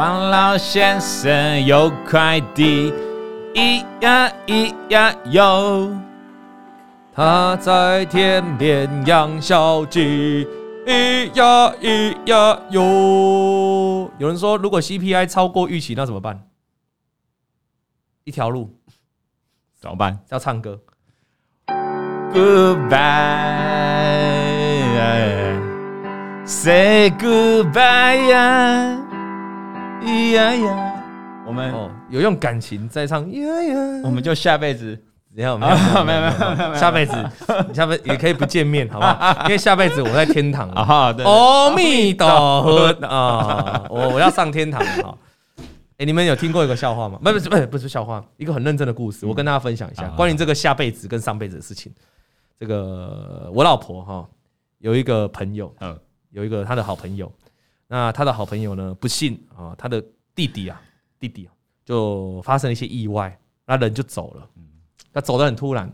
王老先生有块地，咿呀咿呀哟，他在田边养小鸡，咿呀咿呀哟。有人说，如果 CPI 超过预期，那怎么办？一条路，怎么办？要唱歌。Goodbye，say goodbye 呀，咿呀呀。我们哦，有用感情在唱，咿呀呀。我们就下辈子，没有没有没有没有没有，下辈子 下辈也可以不见面，好不好？因为下辈子我在天堂 啊。阿弥陀佛 啊，我我要上天堂了。哎，你们有听过一个笑话吗？不不不不是笑话，一个很认真的故事，我跟大家分享一下关于这个下辈子跟上辈子的事情。这个我老婆哈有一个朋友，嗯，有一个他的好朋友，那他的好朋友呢，不幸啊，他的弟弟啊，弟弟就发生了一些意外，那人就走了，他走得很突然。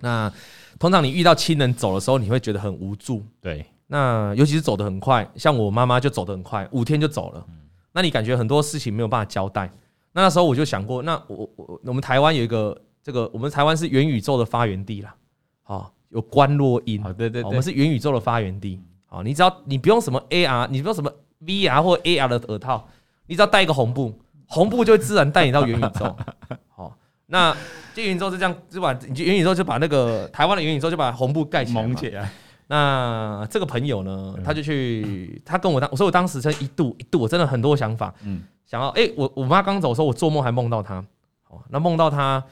那通常你遇到亲人走的时候，你会觉得很无助，对。那尤其是走得很快，像我妈妈就走得很快，五天就走了。那你感觉很多事情没有办法交代。那那时候我就想过，那我我我们台湾有一个这个，我们台湾是元宇宙的发源地啦。好，有观落音，对对对，我们是元宇宙的发源地。好，你只要你不用什么 AR，你不用什么 VR 或 AR 的耳套，你只要带一个红布，红布就会自然带你到元宇宙。好，那这元宇宙是这样，就把元宇宙就把那个台湾的元宇宙就把红布盖起来，蒙起来。那这个朋友呢，他就去，他跟我当，我说我当时真一度一度我真的很多想法，嗯，想要，哎，我我妈刚走的时候，我做梦还梦到他，好，那梦到他。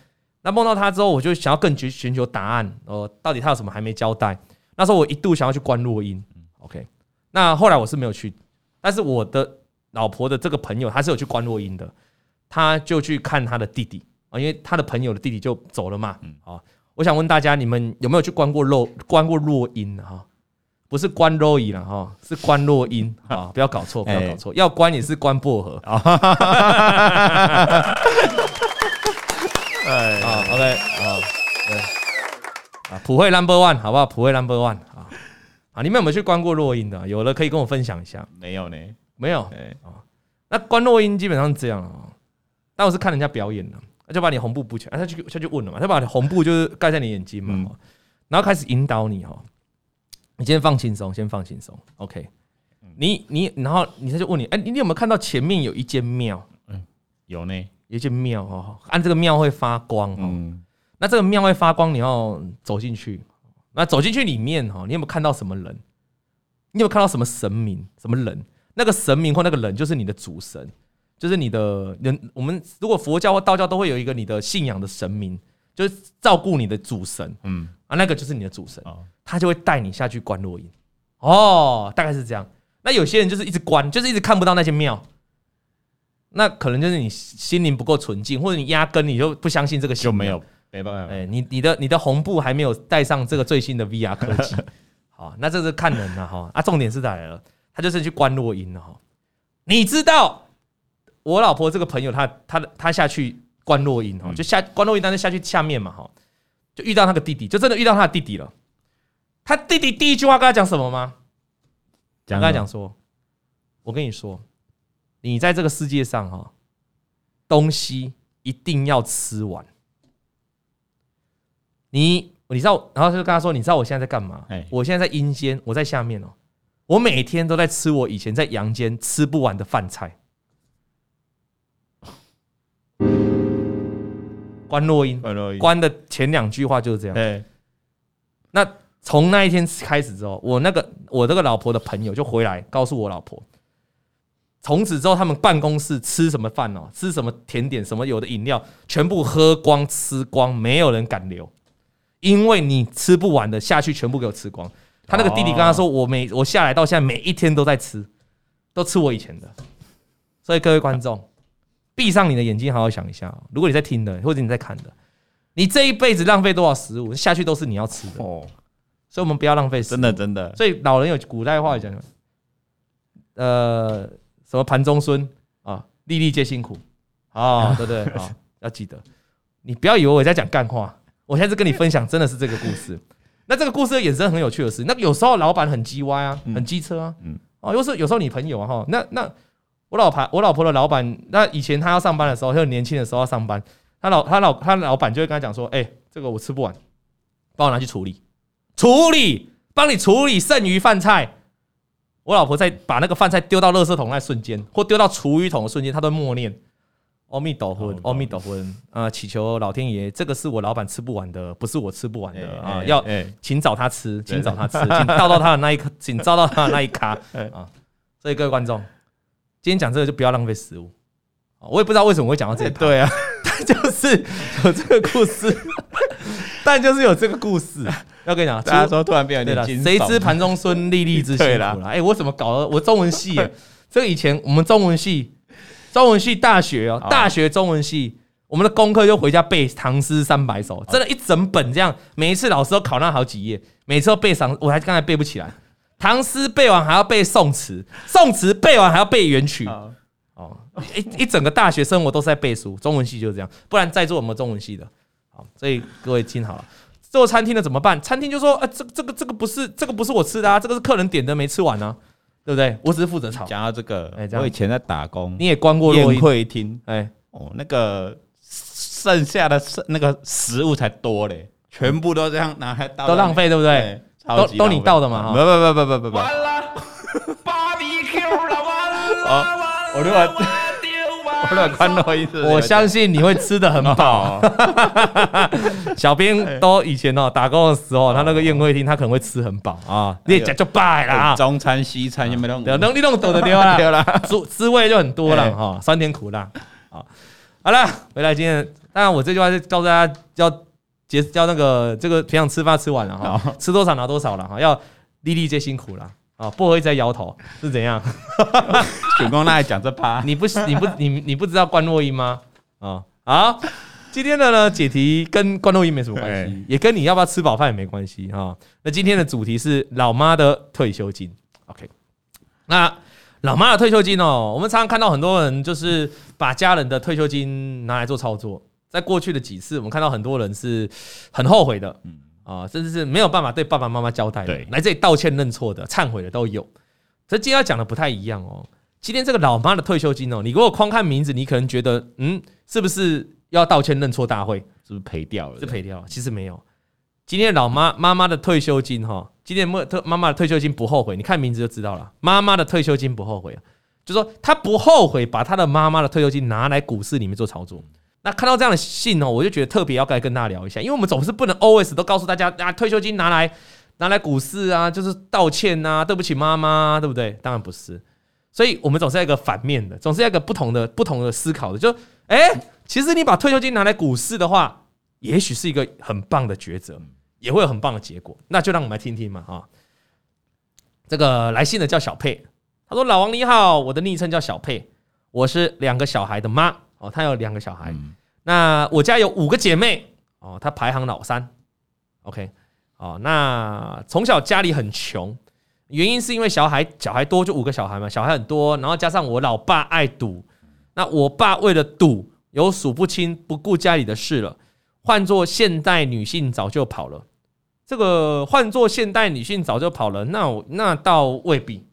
那梦到他之后，我就想要更去寻求答案。呃，到底他有什么还没交代？那时候我一度想要去观落阴。OK，那后来我是没有去，但是我的老婆的这个朋友他是有去观落音的，他就去看他的弟弟啊，因为他的朋友的弟弟就走了嘛。啊，我想问大家，你们有没有去观过落观过落阴哈？不是观落阴了哈，是观落阴 啊，不要搞错，不要搞错，要观也是观薄荷。哎，好，OK，好，对，啊，普惠 Number One，好不好？普惠 Number One，啊，啊，你们有没有去观过落音的？有了可以跟我分享一下。没有呢，没有。啊，那观落音基本上是这样啊，但我是看人家表演的，就把你红布布起来，他就他就问了嘛，他把你红布就是盖在你眼睛嘛，然后开始引导你哈，你先放轻松，先放轻松，OK，你你然后你他就问你，哎，你有没有看到前面有一间庙？嗯，有呢。有一间庙哦，按这个庙会发光哦。那这个庙会发光，你要走进去。那走进去里面哈，你有没有看到什么人？你有没有看到什么神明？什么人？那个神明或那个人就是你的主神，就是你的人。我们如果佛教或道教都会有一个你的信仰的神明，就是照顾你的主神。嗯啊，那个就是你的主神，他就会带你下去观落阴。哦，大概是这样。那有些人就是一直观，就是一直看不到那些庙。那可能就是你心灵不够纯净，或者你压根你就不相信这个，就没有没办法。哎，你你的你的红布还没有带上这个最新的 VR 科技，好，那这是看人了哈。啊，重点是在了，他就是去关落阴了哈。你知道我老婆这个朋友，他他他下去关落阴哈，就下关落阴，但是下去下面嘛哈，就遇到那个弟弟，就真的遇到他的弟弟了。他弟弟第一句话跟他讲什么吗？讲跟他讲说，我跟你说。你在这个世界上哈，东西一定要吃完。你你知道，然后就跟他说，你知道我现在在干嘛？我现在在阴间，我在下面哦。我每天都在吃我以前在阳间吃不完的饭菜。观落阴，观的前两句话就是这样。那从那一天开始之后，我那个我这个老婆的朋友就回来告诉我老婆。从此之后，他们办公室吃什么饭哦，吃什么甜点，什么有的饮料，全部喝光吃光，没有人敢留，因为你吃不完的下去，全部给我吃光。他那个弟弟跟他说：“我每我下来到现在，每一天都在吃，都吃我以前的。”所以各位观众，闭上你的眼睛，好好想一下。如果你在听的，或者你在看的，你这一辈子浪费多少食物下去，都是你要吃的哦。所以我们不要浪费食物，真的真的。所以老人有古代话讲，呃。什么盘中孙啊，粒粒皆辛苦啊，对不对？啊，要记得，你不要以为我在讲干话，我现在是跟你分享，真的是这个故事。那这个故事的衍生很有趣的是，那有时候老板很鸡歪啊，很机车啊，嗯，哦，又是有时候你朋友啊，哈，那那我老婆，我老婆的老板，那以前他要上班的时候，就很年轻的时候要上班，他老他老他老板就会跟他讲说：“哎、欸，这个我吃不完，帮我拿去处理，处理，帮你处理剩余饭菜。”我老婆在把那个饭菜丢到垃圾桶那瞬间，或丢到厨余桶的瞬间，她都默念。阿弥陀佛，阿弥陀佛，啊，祈求老天爷，这个是我老板吃不完的，不是我吃不完的啊，要请找他吃，请找他吃，请照到他的那一颗，请照到他的那一咖啊。所以各位观众，今天讲这个就不要浪费食物。我也不知道为什么会讲到这个，对啊，但就是有这个故事，但就是有这个故事。要跟你讲，大家说突然变得有点惊，谁知盘中孙，粒粒之辛苦了。哎，我怎么搞的？我中文系，这个以前我们中文系。中文系大学哦，大学中文系，我们的功课就回家背唐诗三百首，真的，一整本这样，每一次老师都考那好几页，每次都背上，我还刚才背不起来。唐诗背完还要背宋词，宋词背完还要背元曲，哦，一一整个大学生活都是在背书，中文系就是这样，不然在座我们中文系的，好，所以各位听好了，做餐厅的怎么办？餐厅就说，啊，这这个这个不是这个不是我吃的啊，这个是客人点的，没吃完呢。对不对？我只是负责炒。讲到这个，我以前在打工，你也关过宴会厅。哎，哦，那个剩下的那个食物才多嘞，全部都这样拿来倒，都浪费，对不对？都都你倒的嘛？不不不不不不不。完了，芭比 Q 了，完了，我另外。我相信你会吃得很饱。小编都以前哦打工的时候，他那个宴会厅他可能会吃很饱啊，你讲就败了。中餐西餐有没有？能力弄懂的丢了，丢了，滋滋味就很多了哈，酸甜苦辣。好，好了，回来今天，当然我这句话是告诉大家，要节叫那个这个平常吃饭吃完了哈，吃多少拿多少了哈，要粒粒皆辛苦了。啊，薄荷一直在摇头，是怎样？选光那还讲这趴？你不你不你你不知道关洛音吗？啊，好，今天的呢解题跟关洛音没什么关系，也跟你要不要吃饱饭也没关系哈。那今天的主题是老妈的退休金。OK，那老妈的退休金哦，我们常常看到很多人就是把家人的退休金拿来做操作，在过去的几次，我们看到很多人是很后悔的。嗯。啊，甚至是没有办法对爸爸妈妈交代的，来这里道歉认错的、忏悔的都有。所以今天要讲的不太一样哦。今天这个老妈的退休金哦，你如果光看名字，你可能觉得，嗯，是不是要道歉认错大会？是不是赔掉了？是赔掉了？其实没有。今天老妈妈妈的退休金哈，今天妈妈妈的退休金不后悔，你看名字就知道了。妈妈的退休金不后悔啊，就说她不后悔把她的妈妈的退休金拿来股市里面做操作。那看到这样的信哦，我就觉得特别要该跟大家聊一下，因为我们总是不能 always 都告诉大家啊，退休金拿来拿来股市啊，就是道歉啊，对不起妈妈，对不对？当然不是，所以我们总是要一个反面的，总是要一个不同的不同的思考的，就哎，其实你把退休金拿来股市的话，也许是一个很棒的抉择，也会有很棒的结果。那就让我们来听听嘛，哈，这个来信的叫小佩，他说：“老王你好，我的昵称叫小佩，我是两个小孩的妈。”哦，他有两个小孩，嗯、那我家有五个姐妹，哦，他排行老三，OK，哦，那从小家里很穷，原因是因为小孩小孩多，就五个小孩嘛，小孩很多，然后加上我老爸爱赌，那我爸为了赌有数不清，不顾家里的事了。换做现代女性早就跑了，这个换做现代女性早就跑了，那我那倒未必。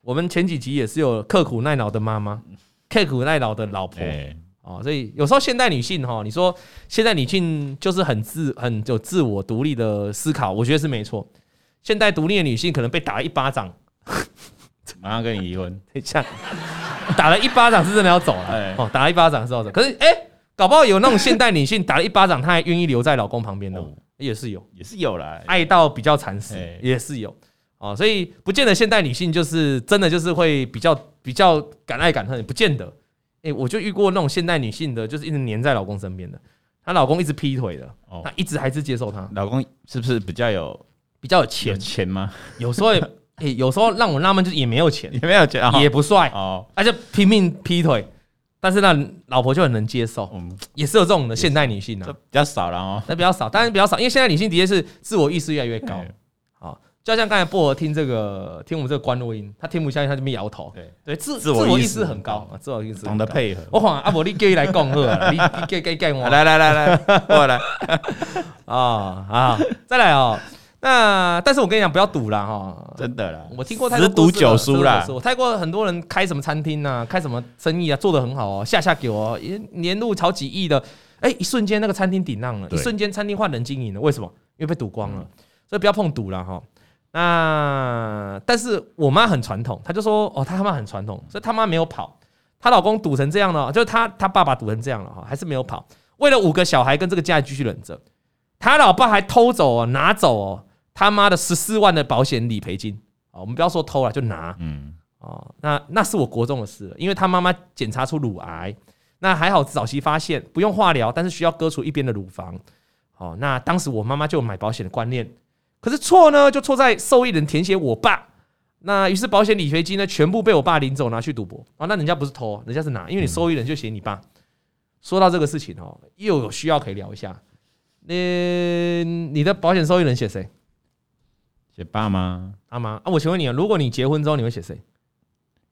我们前几集也是有刻苦耐劳的妈妈。刻苦耐劳的老婆。哦，所以有时候现代女性哈，你说现代女性就是很自很有自我独立的思考，我觉得是没错。现代独立的女性可能被打了一巴掌，马上跟你离婚。这样打了一巴掌是真的要走了。哦，打了一巴掌是要走。可是哎，搞不好有那种现代女性打了一巴掌，她还愿意留在老公旁边的，也是有，也是有啦。爱到比较惨死，也是有哦。所以不见得现代女性就是真的就是会比较。比较敢爱敢恨，也不见得。哎，我就遇过那种现代女性的，就是一直黏在老公身边的，她老公一直劈腿的，她一直还是接受她。老公是不是比较有比较有钱钱吗？有时候，哎，有时候让我纳闷，就是也没有钱，也没有钱，也不帅哦，而且拼命劈腿，但是那老婆就很能接受，也是有这种的现代女性啊，比较少了哦，那比较少，当然比较少，因为现在女性的确是自我意识越来越高。就像刚才薄荷听这个听我们这个关录音，他听不下去，他就边摇头。对对，自自我意识很高啊，自我意识懂得配合。我讲阿伯，你叫伊来讲好你你给给给我来来来来过来啊啊！再来哦。那但是我跟你讲，不要赌了哈，真的啦。我听过太多十赌九输啦。我泰国很多人开什么餐厅啊，开什么生意啊，做得很好哦，下下给我年入好几亿的，哎，一瞬间那个餐厅顶浪了，一瞬间餐厅换人经营了，为什么？因为被赌光了。所以不要碰赌了哈。那但是我妈很传统，她就说哦，她他妈很传统，所以她妈没有跑，她老公赌成这样了，就是她她爸爸赌成这样了哈，还是没有跑。为了五个小孩跟这个家继续忍着，她老爸还偷走哦，拿走哦，他妈的十四万的保险理赔金啊！我们不要说偷了，就拿，嗯，哦，那那是我国中的事了，因为她妈妈检查出乳癌，那还好早期发现，不用化疗，但是需要割除一边的乳房，哦，那当时我妈妈就有买保险的观念，可是错呢，就错在受益人填写我爸，那于是保险理赔金呢，全部被我爸领走拿去赌博啊！那人家不是偷，人家是拿，因为你受益人就写你爸。说到这个事情哦，又有需要可以聊一下。你你的保险受益人写谁？写爸妈、阿妈啊？我请问你啊，如果你结婚之后，你会写谁？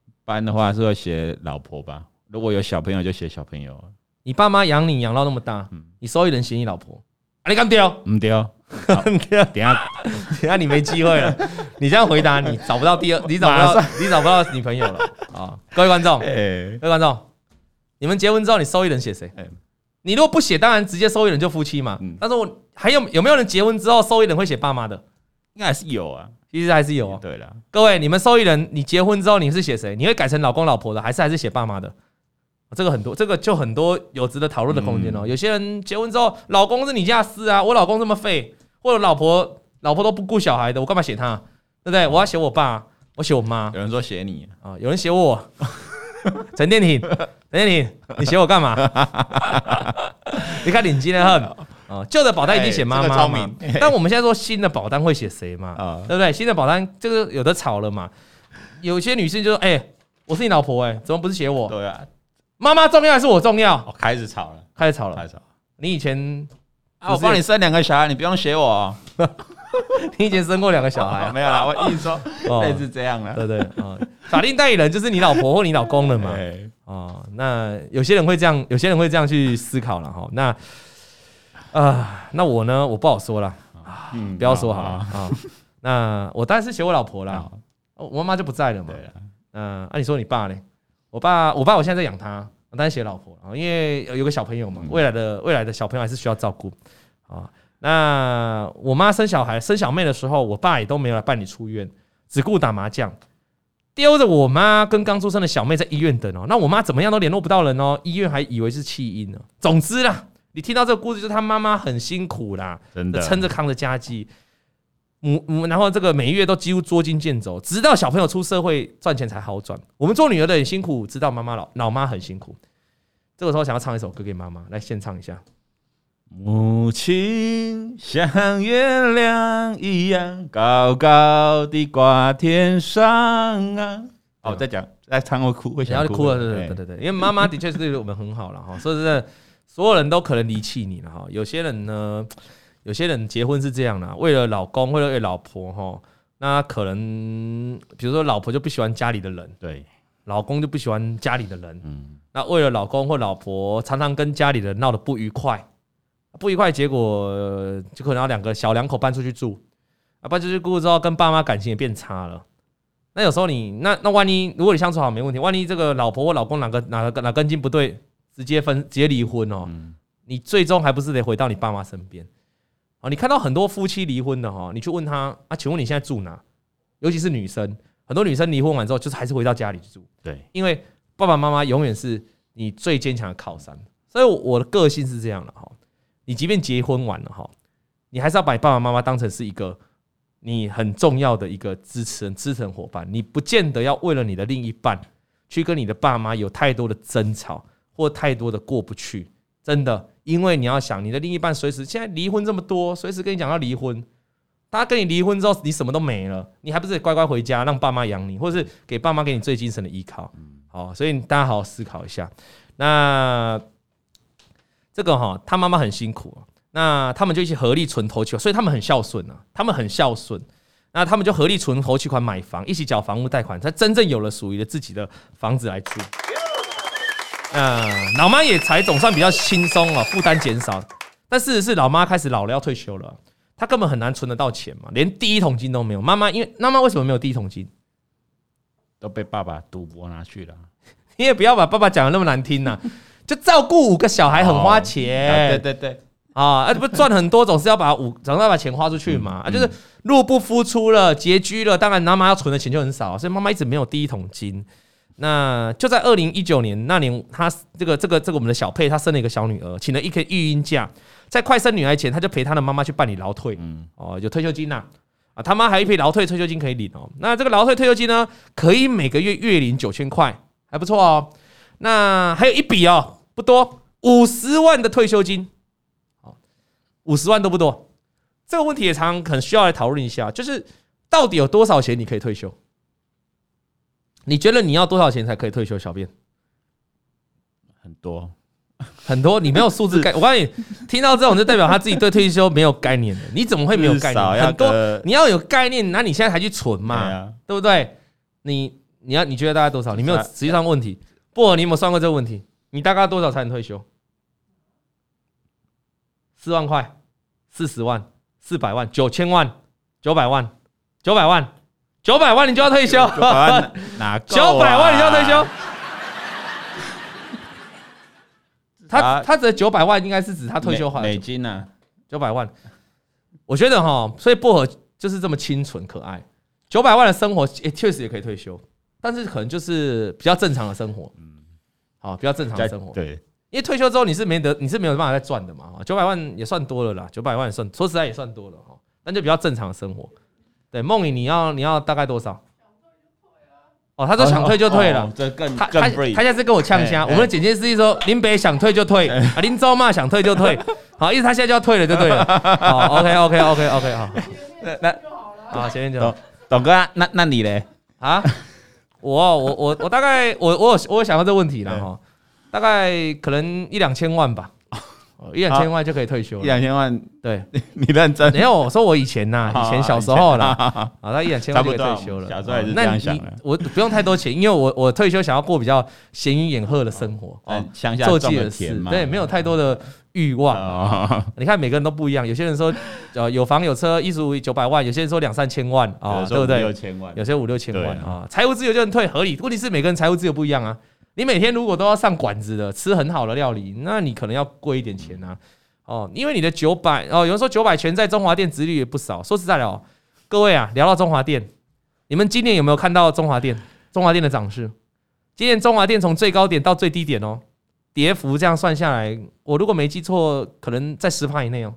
一般的话是会写老婆吧。如果有小朋友，就写小朋友。你爸妈养你养到那么大，你受益人写你老婆，啊、你敢丢？唔丢，等下等下你没机会了。你这样回答，你找不到第二，你找不到，你找不到女朋友了啊！各位观众，各位观众。你们结婚之后，你受益人写谁？你如果不写，当然直接受益人就夫妻嘛。但是我还有有没有人结婚之后受益人会写爸妈的？应该还是有啊，其实还是有啊。对了，各位，你们受益人，你结婚之后你是写谁？你会改成老公老婆的，还是还是写爸妈的？这个很多，这个就很多有值得讨论的空间哦。有些人结婚之后，老公是你家事啊，我老公这么废，或者老婆老婆都不顾小孩的，我干嘛写他？对不对？我要写我爸，我写我妈。有人说写你啊，有人写我。陈电挺，陈电挺，你写我干嘛？你看领金的很啊，旧的保单一定写妈妈嘛。但我们现在说新的保单会写谁嘛？对不对？新的保单这个有的吵了嘛。有些女性就说：“哎，我是你老婆，哎，怎么不是写我？”对啊，妈妈重要还是我重要？开始吵了，开始吵了，开始吵。你以前啊，我帮你生两个小孩，你不用学我。你以前生过两个小孩？没有啦，我意思说类似这样了，对对啊。法定代理人就是你老婆或你老公了嘛？哦，那有些人会这样，有些人会这样去思考了哈。那啊，那我呢？我不好说了，不要说好了啊。那我当然是写我老婆啦，我妈妈就不在了嘛。嗯，那你说你爸呢？我爸，我爸我现在在养他，我当然写老婆啊，因为有个小朋友嘛，未来的未来的小朋友还是需要照顾啊。那我妈生小孩生小妹的时候，我爸也都没有来办理出院，只顾打麻将。丢着我妈跟刚出生的小妹在医院等哦，那我妈怎么样都联络不到人哦，医院还以为是弃婴呢。总之啦，你听到这个故事，就是她妈妈很辛苦啦，真的撑着扛着家计，母母，然后这个每月都几乎捉襟见肘，直到小朋友出社会赚钱才好转。我们做女儿的很辛苦，知道妈妈老老妈很辛苦。这个时候想要唱一首歌给妈妈，来献唱一下。母亲像月亮一样高高的挂天上啊！哦，再讲，再唱会哭，会想哭了，对对对对，因为妈妈的确是对我们很好了哈，所以说所有人都可能离弃你了哈。有些人呢，有些人结婚是这样的，为了老公，为了老婆哈，那可能比如说老婆就不喜欢家里的人，对，老公就不喜欢家里的人，嗯，那为了老公或老婆，常常跟家里人闹得不愉快。不愉快，结果就可能要两个小两口搬出去住，啊，搬出去住之后，跟爸妈感情也变差了。那有时候你那那万一如果你相处好没问题，万一这个老婆或老公哪个哪个哪根筋不对，直接分直接离婚哦，你最终还不是得回到你爸妈身边？啊，你看到很多夫妻离婚的哈，你去问他啊，请问你现在住哪？尤其是女生，很多女生离婚完之后，就是还是回到家里去住。对，因为爸爸妈妈永远是你最坚强的靠山。所以我的个性是这样的哈。你即便结婚完了哈，你还是要把你爸爸妈妈当成是一个你很重要的一个支持人、支持伙伴。你不见得要为了你的另一半去跟你的爸妈有太多的争吵或太多的过不去，真的，因为你要想你的另一半随时现在离婚这么多，随时跟你讲要离婚，他跟你离婚之后你什么都没了，你还不是得乖乖回家让爸妈养你，或者是给爸妈给你最精神的依靠？好，所以大家好好思考一下。那。这个哈，他妈妈很辛苦，那他们就一起合力存头期款，所以他们很孝顺啊，他们很孝顺，那他们就合力存头期款买房，一起缴房屋贷款，才真正有了属于的自己的房子来住。嗯，老妈也才总算比较轻松了，负担减少。但事实是，老妈开始老了，要退休了。她根本很难存得到钱嘛，连第一桶金都没有。妈妈因为妈妈为什么没有第一桶金？都被爸爸赌博拿去了。你也不要把爸爸讲的那么难听呐、啊，就照顾五个小孩很花钱。哦、对对对。啊，而不赚很多，总是要把五，总是要把钱花出去嘛。啊，就是入不敷出了，拮据了，当然妈妈要存的钱就很少，所以妈妈一直没有第一桶金。那就在二零一九年那年，他这个这个这个我们的小佩，她生了一个小女儿，请了一个育婴假，在快生女儿前，她就陪她的妈妈去办理劳退，哦，有退休金呐，啊，他妈还有一笔劳退退休金可以领哦。那这个劳退退休金呢，可以每个月月领九千块，还不错哦。那还有一笔哦，不多，五十万的退休金。五十万都不多，这个问题也常常可能需要来讨论一下，就是到底有多少钱你可以退休？你觉得你要多少钱才可以退休？小便很多很多，你没有数字概，我告诉你，听到这种就代表他自己对退休没有概念的。你怎么会没有概念？很多你要有概念，那你现在才去存嘛，对不对？你你要你觉得大概多少？你没有实际上问题，不，你有没有算过这个问题？你大概多少才能退休？四万块，四十万，四百万，九千万，九百万，九百万，九百万，你就要退休？九百万哪够？九百万你就要退休？他他指的九百万应该是指他退休花美金呢？九百万，我觉得哈，所以薄荷就是这么清纯可爱。九百万的生活，也确实也可以退休，但是可能就是比较正常的生活，嗯，好，比较正常的生活，对。因为退休之后你是没得，你是没有办法再赚的嘛。九百万也算多了啦，九百万也算，说实在也算多了哈。那就比较正常的生活。对，梦影，你要你要大概多少？哦，他说想退就退了，这更他他他现在是跟我呛声。我们的剪接师一说林北想退就退啊，林州嘛想退就退，好，意思他现在就要退了就对了。好，OK OK OK OK 好。那那好，前面就董哥，那那你嘞？啊？我我我我大概我我有我有想到这个问题了哈。大概可能一两千万吧，一两千万就可以退休了。一两千万，对，你认真？没有，我说我以前呐，以前小时候啦，啊，那一两千万就可以退休了。小时候也是这样想的。我不用太多钱，因为我我退休想要过比较闲云野鹤的生活，哦，乡下做自己的事，对，没有太多的欲望。你看每个人都不一样，有些人说呃有房有车，一十九百万，有些人说两三千万啊，对不对？六千万，有些五六千万啊，财务自由就能退，合理。问题是每个人财务自由不一样啊。你每天如果都要上馆子的吃很好的料理，那你可能要贵一点钱啊。哦，因为你的九百哦，有人说九百全在中华店，值率也不少。说实在的哦，各位啊，聊到中华店，你们今年有没有看到中华店？中华店的涨势？今年中华店从最高点到最低点哦，跌幅这样算下来，我如果没记错，可能在十趴以内哦，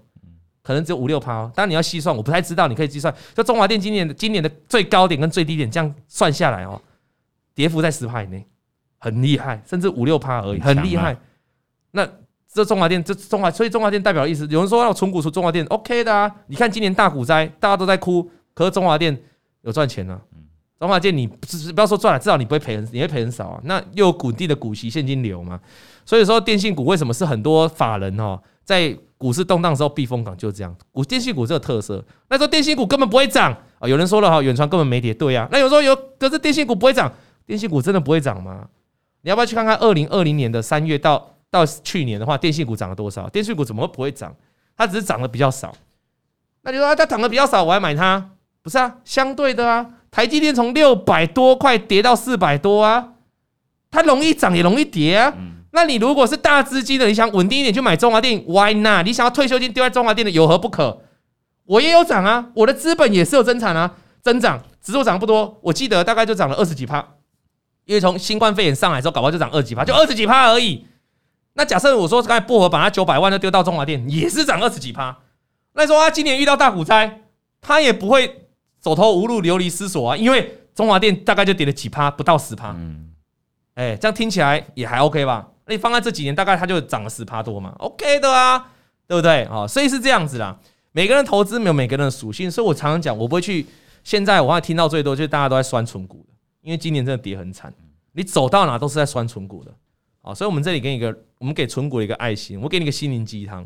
可能只有五六趴哦。当然你要细算，我不太知道，你可以计算。就中华店今年的今年的最高点跟最低点这样算下来哦，跌幅在十趴以内。很厉害，甚至五六趴而已，很厉害。那这中华电，这中华，所以中华电代表的意思，有人说要存股出中华电，OK 的啊。你看今年大股灾，大家都在哭，可是中华电有赚钱啊。中华电你不不要说赚了，至少你不会赔很，你会赔很少啊。那又有稳定的股息现金流嘛，所以说电信股为什么是很多法人哦，在股市动荡的时候避风港，就这样。股电信股这个特色，那说电信股根本不会涨啊。有人说了哈，远传根本没跌，对呀。那有时候有，可是电信股不会涨，电信股真的不会涨吗？你要不要去看看二零二零年的三月到到去年的话，电信股涨了多少？电信股怎么会不会涨？它只是涨得比较少。那你说它涨得比较少，我还买它？不是啊，相对的啊，台积电从六百多块跌到四百多啊，它容易涨也容易跌啊。那你如果是大资金的，你想稳定一点去买中华电，Why not？你想要退休金丢在中华电的，有何不可？我也有涨啊，我的资本也是有增产啊，增长指数涨不多，我记得大概就涨了二十几趴。因为从新冠肺炎上来之后，搞不好就涨二十几趴，就二十几趴而已。那假设我说刚才薄荷把他九百万就丢到中华电，也是涨二十几趴。那说他今年遇到大股灾，他也不会走投无路、流离失所啊，因为中华电大概就跌了几趴，不到十趴。嗯，哎，这样听起来也还 OK 吧？那你放在这几年，大概它就涨了十趴多嘛，OK 的啊，对不对？哦，所以是这样子啦。每个人投资没有每个人的属性，所以我常常讲，我不会去。现在我还听到最多就是大家都在酸存股的。因为今年真的跌很惨，你走到哪都是在酸存股的，啊，所以我们这里给你一个，我们给存股一个爱心，我给你一个心灵鸡汤，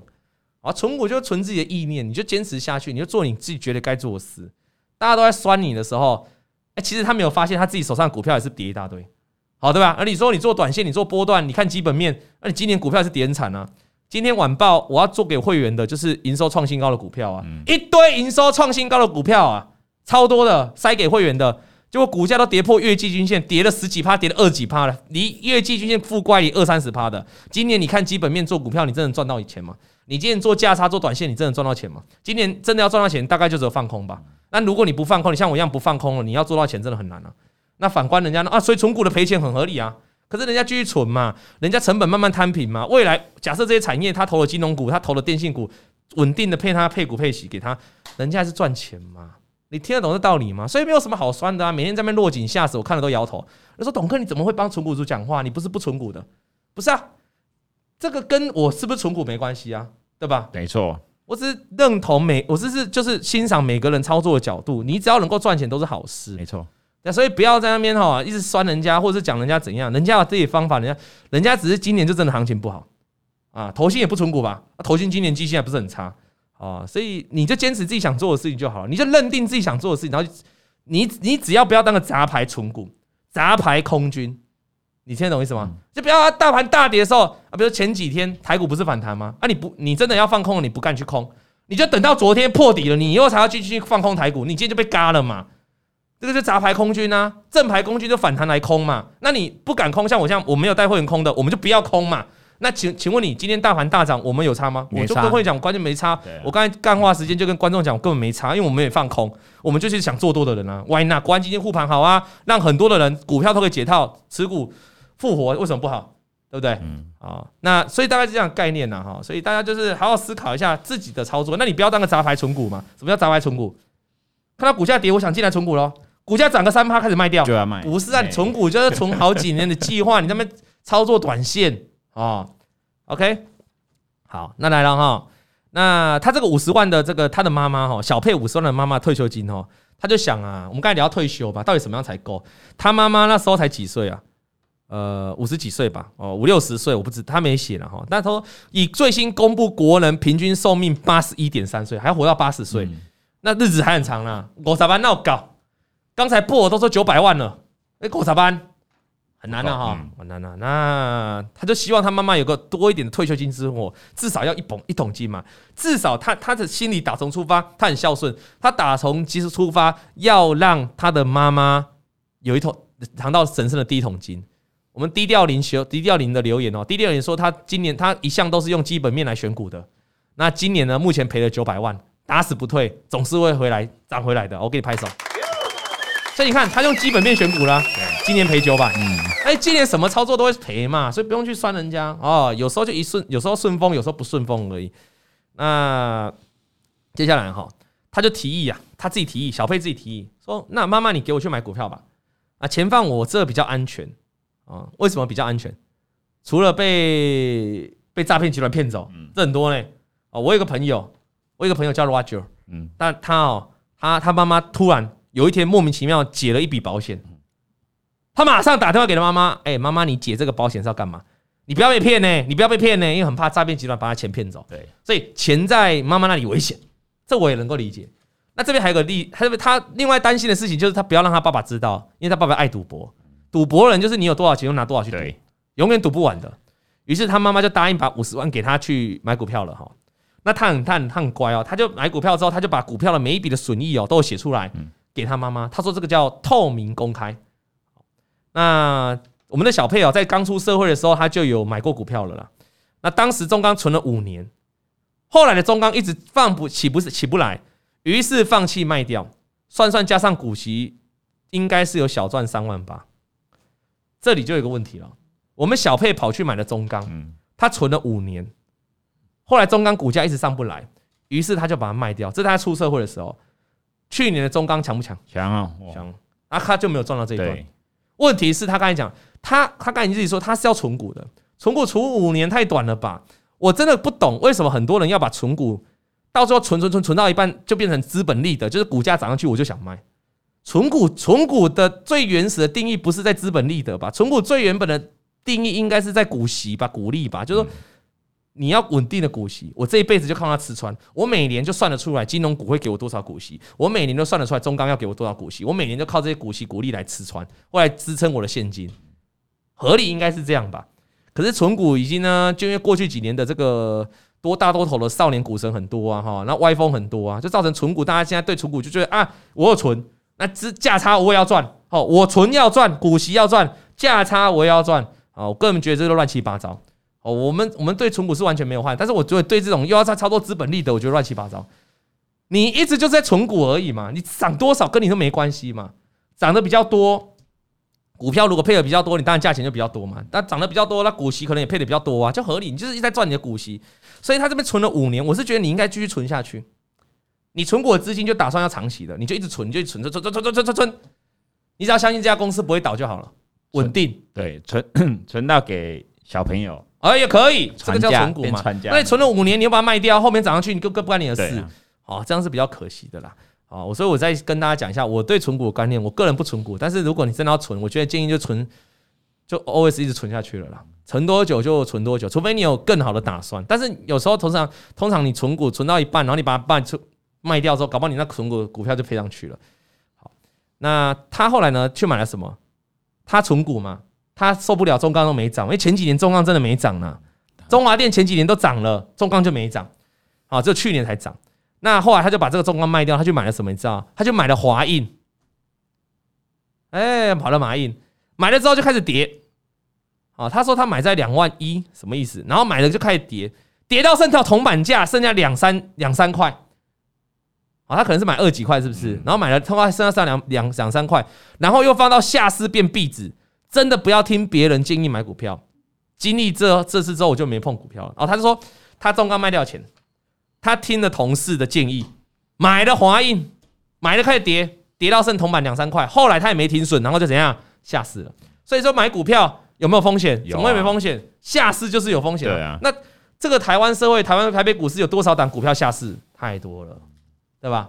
啊，存股就存自己的意念，你就坚持下去，你就做你自己觉得该做的事。大家都在酸你的时候，哎，其实他没有发现他自己手上的股票也是跌一大堆，好，对吧？而你说你做短线，你做波段，你看基本面，那你今年股票是跌很惨啊，今天晚报我要做给会员的，就是营收创新高的股票啊，嗯、一堆营收创新高的股票啊，超多的塞给会员的，结果股价都跌破月季均线，跌了十几趴，跌了二几趴了，离月季均线负乖离二三十趴的。今年你看基本面做股票，你真的赚到钱吗？你今年做价差做短线，你真的赚到钱吗？今年真的要赚到钱，大概就只有放空吧。那如果你不放空，你像我一样不放空了，你要做到钱真的很难啊。那反观人家呢啊，所以存股的赔钱很合理啊。可是人家继续存嘛，人家成本慢慢摊平嘛。未来假设这些产业他投了金融股，他投了电信股，稳定的配他配股配息给他，人家还是赚钱嘛。你听得懂这道理吗？所以没有什么好酸的啊。每天在那边落井下石，我看了都摇头。我说董哥，你怎么会帮存股族讲话？你不是不存股的？不是啊，这个跟我是不是存股没关系啊，对吧？没错，我只是认同每，我只是就是欣赏每个人操作的角度。你只要能够赚钱都是好事，没错。那所以不要在那边哈，一直酸人家，或者是讲人家怎样，人家有自己方法，人家人家只是今年就真的行情不好啊，投信也不存股吧，投信今年基金还不是很差啊，所以你就坚持自己想做的事情就好了，你就认定自己想做的事情，然后你你只要不要当个杂牌存股、杂牌空军，你听得懂意思吗？就不要大盘大跌的时候啊，比如前几天台股不是反弹吗？啊，你不你真的要放空，你不敢去空，你就等到昨天破底了，你以后才要继续放空台股，你今天就被嘎了嘛。这个是杂牌空军啊，正牌空军就反弹来空嘛。那你不敢空，像我这样我没有带会员空的，我们就不要空嘛。那请请问你，今天大盘大涨，我们有差吗？我就跟会员讲，关键没差。我刚才干话时间就跟观众讲，我根本没差，因为我们也放空，我们就是想做多的人啊。Why not？国安基金护盘好啊，让很多的人股票都可以解套，持股复活，为什么不好？对不对？嗯啊，那所以大概是这样概念呐哈。所以大家就是好好思考一下自己的操作。那你不要当个杂牌存股嘛？什么叫杂牌存股？看到股价跌，我想进来存股喽。股价涨个三趴开始卖掉，就要卖。不是啊，你存股就是存好几年的计划，你那边操作短线啊。OK，好，那来了哈。那他这个五十万的这个他的妈妈哈，小佩五十万的妈妈退休金哦，他就想啊，我们刚才聊退休吧，到底什么样才够？他妈妈那时候才几岁啊？呃，五十几岁吧，哦，五六十岁，我不知他没写了哈。但他说以最新公布国人平均寿命八十一点三岁，还要活到八十岁，那日子还很长呢。我咋办？那我搞。刚才破我都说九百万了，哎，狗咋办？很难了哈，很难了。那他就希望他妈妈有个多一点的退休金生活，至少要一捧一桶金嘛。至少他他的心里打从出发，他很孝顺，他打从其实出发要让他的妈妈有一桶尝到神圣的第一桶金。我们低调林学低调林的留言哦，低调林说他今年他一向都是用基本面来选股的，那今年呢目前赔了九百万，打死不退，总是会回来涨回来的。我给你拍手。所以你看，他用基本面选股啦，今年赔九百，嗯，哎，今年什么操作都会赔嘛，所以不用去酸人家哦。有时候就一顺，有时候顺风，有时候不顺风而已。那接下来哈，他就提议啊，他自己提议，小佩自己提议说：“那妈妈，你给我去买股票吧，啊，钱放我这比较安全啊。为什么比较安全？除了被被诈骗集团骗走，这很多呢。哦，我有个朋友，我有个朋友叫 Roger，嗯，但他哦，他他妈妈突然。有一天莫名其妙解了一笔保险，他马上打电话给他妈妈：“哎，妈妈，你解这个保险是要干嘛？你不要被骗呢，你不要被骗呢，因为很怕诈骗集团把他钱骗走。对，所以钱在妈妈那里危险，这我也能够理解。那这边还有个例，他他另外担心的事情就是他不要让他爸爸知道，因为他爸爸爱赌博，赌博人就是你有多少钱就拿多少去赌，永远赌不完的。于是他妈妈就答应把五十万给他去买股票了哈。那他很他很他很乖哦，他就买股票之后，他就把股票的每一笔的损益哦都写出来。给他妈妈，他说这个叫透明公开。那我们的小佩哦，在刚出社会的时候，他就有买过股票了啦。那当时中钢存了五年，后来的中钢一直放不起，不是起不来，于是放弃卖掉。算算加上股息，应该是有小赚三万八。这里就有个问题了，我们小佩跑去买了中钢，他存了五年，后来中钢股价一直上不来，于是他就把它卖掉。这是他出社会的时候。去年的中钢强不强？强啊，强！啊，他就没有赚到这一段。问题是他刚才讲，他他刚才你自己说他是要存股的，存股存五年太短了吧？我真的不懂为什么很多人要把存股到最后存存存存到一半就变成资本利得，就是股价涨上去我就想卖。存股存股的最原始的定义不是在资本利得吧？存股最原本的定义应该是在股息吧、股利吧，就是说。你要稳定的股息，我这一辈子就靠它吃穿。我每年就算得出来，金融股会给我多少股息，我每年都算得出来，中钢要给我多少股息，我每年就靠这些股息股利来吃穿，或来支撑我的现金，合理应该是这样吧？可是存股已经呢，就因为过去几年的这个多大多头的少年股神很多啊，哈，那歪风很多啊，就造成存股，大家现在对存股就觉得啊，我有存，那只价差我也要赚，好，我存要赚，股息要赚，价差我也要赚，啊，我个人觉得这个乱七八糟。哦，我们我们对存股是完全没有坏，但是我觉得对这种又要在操作资本利得，我觉得乱七八糟。你一直就是在存股而已嘛，你涨多少跟你都没关系嘛，涨得比较多。股票如果配的比较多，你当然价钱就比较多嘛。但涨得比较多，那股息可能也配的比较多啊，就合理。你就是一直在赚你的股息，所以他这边存了五年，我是觉得你应该继续存下去。你存股的资金就打算要长期的，你就一直存，你就存存存存存存存。你只要相信这家公司不会倒就好了，稳定。对，存 存到给小朋友，哎也可以，这个叫存股嘛。那你存了五年，你又把它卖掉，后面涨上去，你更更不关你的事。哦，这样是比较可惜的啦。哦，我所以我再跟大家讲一下我对存股的观念。我个人不存股，但是如果你真的要存，我觉得建议就存，就 always 一直存下去了啦。存多久就存多久，除非你有更好的打算。但是有时候通常通常你存股存到一半，然后你把它办出卖掉之后，搞不好你那存股股票就赔上去了。好，那他后来呢去买了什么？他存股嘛，他受不了中钢都没涨，因为前几年中钢真的没涨呢。中华电前几年都涨了，中钢就没涨，啊，只有去年才涨。那后来他就把这个中钢卖掉，他去买了什么？你知道？他就买了华印，哎，跑了华印，买了之后就开始跌。啊，他说他买在两万一，什么意思？然后买了就开始跌，跌到剩下铜板价剩下两三两三块。啊，他可能是买二几块，是不是？然后买了，他说剩下剩两两两三块，然后又放到下市变壁纸。真的不要听别人建议买股票，经历这这次之后，我就没碰股票了。然后他就说他中钢卖掉钱。他听了同事的建议，买了华映，买了开始跌，跌到剩铜板两三块。后来他也没停损，然后就怎样下市了。所以说买股票有没有风险？怎么会没风险？下市就是有风险。对啊。那这个台湾社会，台湾台北股市有多少档股票下市？太多了，对吧？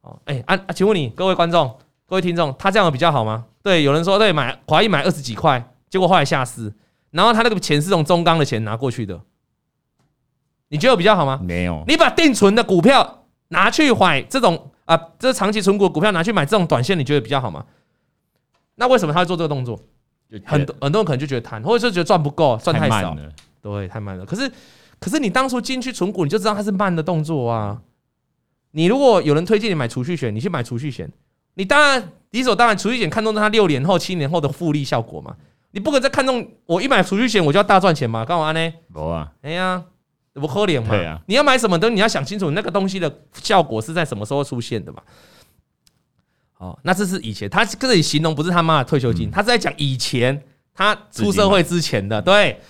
哦，哎啊啊，请问你各位观众、各位听众，他这样比较好吗？对，有人说对，买华映买二十几块，结果后来下市，然后他那个钱是从中钢的钱拿过去的。你觉得比较好吗？没有。你把定存的股票拿去买这种啊，这是长期存股的股票拿去买这种短线，你觉得比较好吗？那为什么他会做这个动作？很多很多人可能就觉得贪，或者是觉得赚不够，赚太少。对，太慢了。可是可是你当初进去存股，你就知道它是慢的动作啊。你如果有人推荐你买储蓄险，你去买储蓄险，你当然理所当然，储蓄险看中它六年后、七年后的复利效果嘛。你不可能再看中我一买储蓄险我就要大赚钱嘛？干嘛呢？不啊，哎呀。不可怜嘛？对啊，你要买什么东西，你要想清楚那个东西的效果是在什么时候出现的嘛？哦，那这是以前他这里形容不是他妈的退休金，他是在讲以前他出社会之前的。对，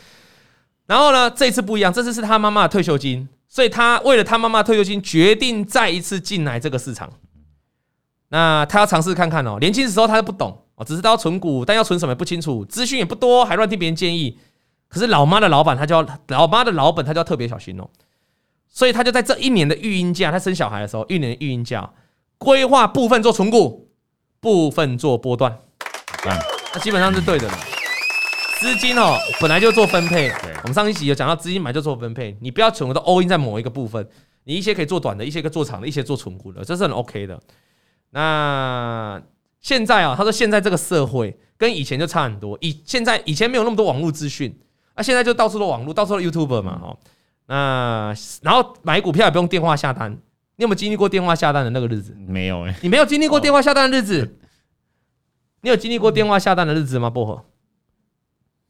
然后呢，这次不一样，这次是他妈妈的退休金，所以他为了他妈妈的退休金，决定再一次进来这个市场。那他要尝试看看哦，年轻的时候他都不懂哦，只知道存股，但要存什么也不清楚，资讯也不多，还乱听别人建议。可是老妈的老板，他就要老妈的老本，他就要特别小心哦。所以他就在这一年的育婴假，他生小孩的时候，一年的育婴假，规划部分做存股，部分做波段，那基本上是对的了。资金哦，本来就做分配。我们上一集有讲到，资金买就做分配，你不要全部都 all in 在某一个部分，你一些可以做短的，一些可以做长的，一些做存股的，这是很 OK 的。那现在啊，他说现在这个社会跟以前就差很多，以现在以前没有那么多网络资讯。那、啊、现在就到处都网络，到处都 YouTuber 嘛，哦，那然后买股票也不用电话下单，你有没有经历过电话下单的那个日子？没有哎，你没有经历过电话下单的日子？你有经历过电话下单的日子吗？薄荷，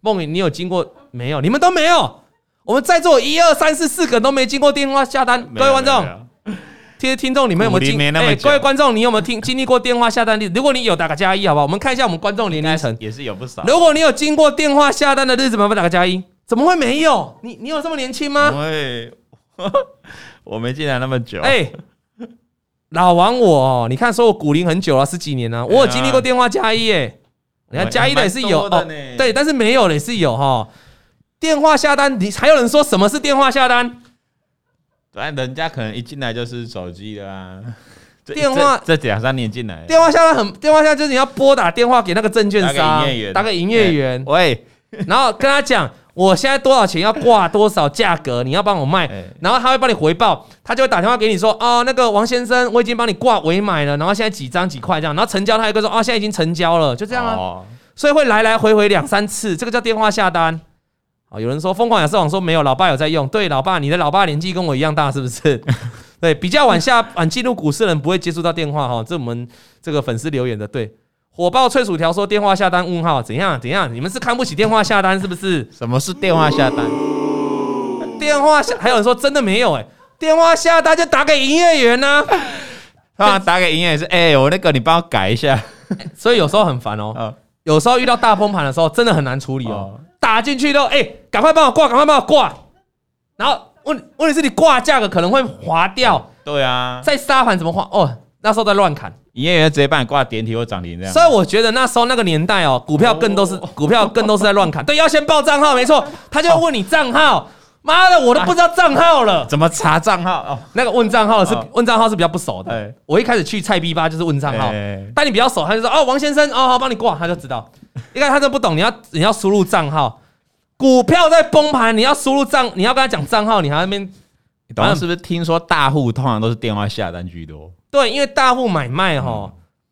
梦影，你有经过没有？你们都没有，我们在座一二三四四个都没经过电话下单，各位观众。其实听众，你们有没有经？哎，各位观众，你有没有听 经历过电话下单的？如果你有，打个加一，好不好？我们看一下我们观众年龄层，也是有不少。如果你有经过电话下单的日子，麻烦打个加一。怎么会没有？你你有这么年轻吗？喂，我没进来那么久。哎，老王，我你看，说我古龄很久了，十几年了，我有经历过电话加一。哎，你看加一的也是有哦，对，但是没有的也是有哈。电话下单，你还有人说什么是电话下单？对，人家可能一进来就是手机的啊，电话这两三年进来，电话下单很，电话下单就是你要拨打电话给那个证券商，打给营业员，喂，然后跟他讲我现在多少钱要挂多少价格，你要帮我卖，然后他会帮你回报，他就会打电话给你说，哦，那个王先生，我已经帮你挂尾买了，然后现在几张几块这样，然后成交他一个说，哦，现在已经成交了，就这样啊，所以会来来回回两三次，这个叫电话下单。啊，有人说疯狂亚瑟王说没有，老爸有在用。对，老爸，你的老爸年纪跟我一样大，是不是？对，比较晚下晚进入股市的人不会接触到电话哈。这我们这个粉丝留言的，对。火爆脆薯条说电话下单问号怎样怎样？你们是看不起电话下单是不是？什么是电话下单？电话下还有人说真的没有哎、欸，电话下单就打给营业员呢、啊。打给营业员是哎、欸，我那个你帮我改一下。所以有时候很烦哦、喔。有时候遇到大崩盘的时候，真的很难处理哦、喔。打进去都哎，赶快帮我挂，赶快帮我挂。然后问问题是你挂价格可能会滑掉。对啊。在沙盘怎么滑？哦，那时候在乱砍。营业员直接帮你挂点体或涨停这样，所以我觉得那时候那个年代哦，股票更都是股票更都是在乱砍。对，要先报账号，没错，他就要问你账号。妈的，我都不知道账号了，怎么查账号？哦，那个问账号是问账号是比较不熟的。我一开始去菜逼吧就是问账号，但你比较熟，他就说哦，王先生，哦好，帮你挂，他就知道。一开始他就不懂，你要你要输入账号，股票在崩盘，你要输入账，你要跟他讲账号，你还在那边。你懂是不是？听说大户通常都是电话下单居多。对，因为大户买卖哈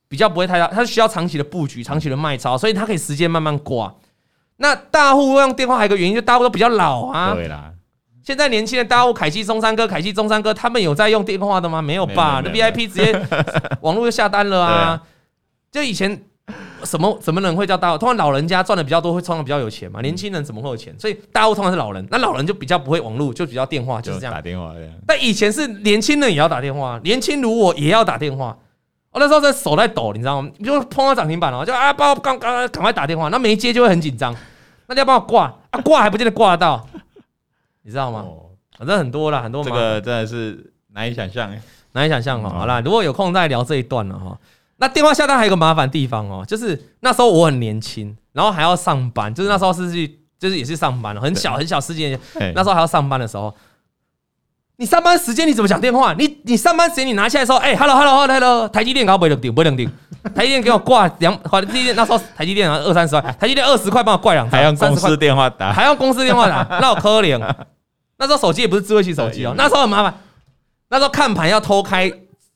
比较不会太大，他需要长期的布局、长期的卖超，所以他可以时间慢慢挂。那大户用电话还有一个原因，就大户都比较老啊。对啦，现在年轻的大户，凯西、中山哥、凯西、中山哥，他们有在用电话的吗？没有吧？那 VIP 直接 网络就下单了啊。就以前什么什么人会叫大户？通常老人家赚的比较多，会通常比较有钱嘛。年轻人怎么会有钱？所以大户通常是老人，那老人就比较不会网络，就比较电话，就是这样打电话。但以前是年轻人也要打电话，年轻如我也要打电话。我那时候在手在抖，你知道吗？就碰到涨停板了，就啊，帮我刚刚赶快打电话，那没接就会很紧张。那你要帮我挂啊，挂还不见得挂得到，你知道吗？反正很多了，很多。这个真的是难以想象，难以想象哈。好啦，如果有空再聊这一段了哈。那电话下单还有个麻烦地方哦，就是那时候我很年轻，然后还要上班，就是那时候是去，就是也是上班了，很小很小时间，那时候还要上班的时候。你上班时间你怎么讲电话？你你上班时间你拿起来说，哎，hello hello hello，台积电搞不能顶，不能顶。台积电给我挂两，台积电那时候台积电二三十块，台积电二十块帮我挂两台，还用公司电话打，还用公司电话打，那我可怜。那时候手机也不是智慧型手机哦，那时候很麻烦。那时候看盘要偷开，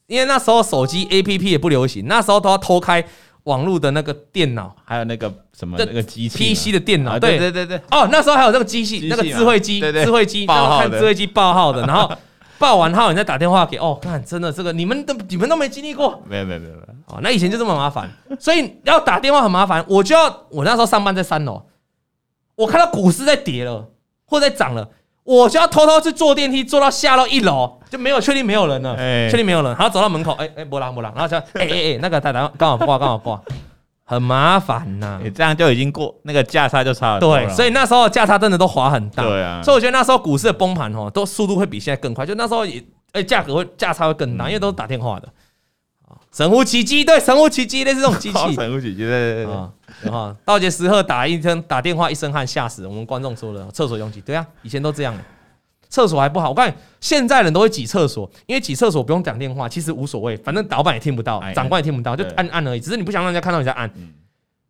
因为那时候手机 APP 也不流行，那时候都要偷开网络的那个电脑，还有那个什么那个机器 PC 的电脑，对。对对对。哦，那时候还有那个机器，那个智慧机，智慧机，然后看智慧机报号的，然后报完号你再打电话给哦，看真的这个你们都你们都没经历过，没有没有没有哦，那以前就这么麻烦，所以要打电话很麻烦，我就要我那时候上班在三楼，我看到股市在跌了或者在涨了。我就要偷偷去坐电梯，坐到下到一楼，就没有确定没有人了，确定没有人，然后走到门口，哎哎，波浪波浪，然后就哎哎哎，那个太太刚好挂，刚好挂，很麻烦呐。你这样就已经过那个价差就差了。对，所以那时候价差真的都滑很大。对啊。所以我觉得那时候股市的崩盘哦，都速度会比现在更快。就那时候也，哎，价格会价差会更大，因为都是打电话的。神乎其技，对，神乎其技，类似这种机器。神乎其技，对对对。然后道杰时刻打一声打电话一身汗吓死我们观众说了厕所拥挤，对啊，以前都这样。厕所还不好，我告诉你，现在人都会挤厕所，因为挤厕所不用讲电话，其实无所谓，反正老板也听不到，长官也听不到，就按按而已。只是你不想让人家看到你在按。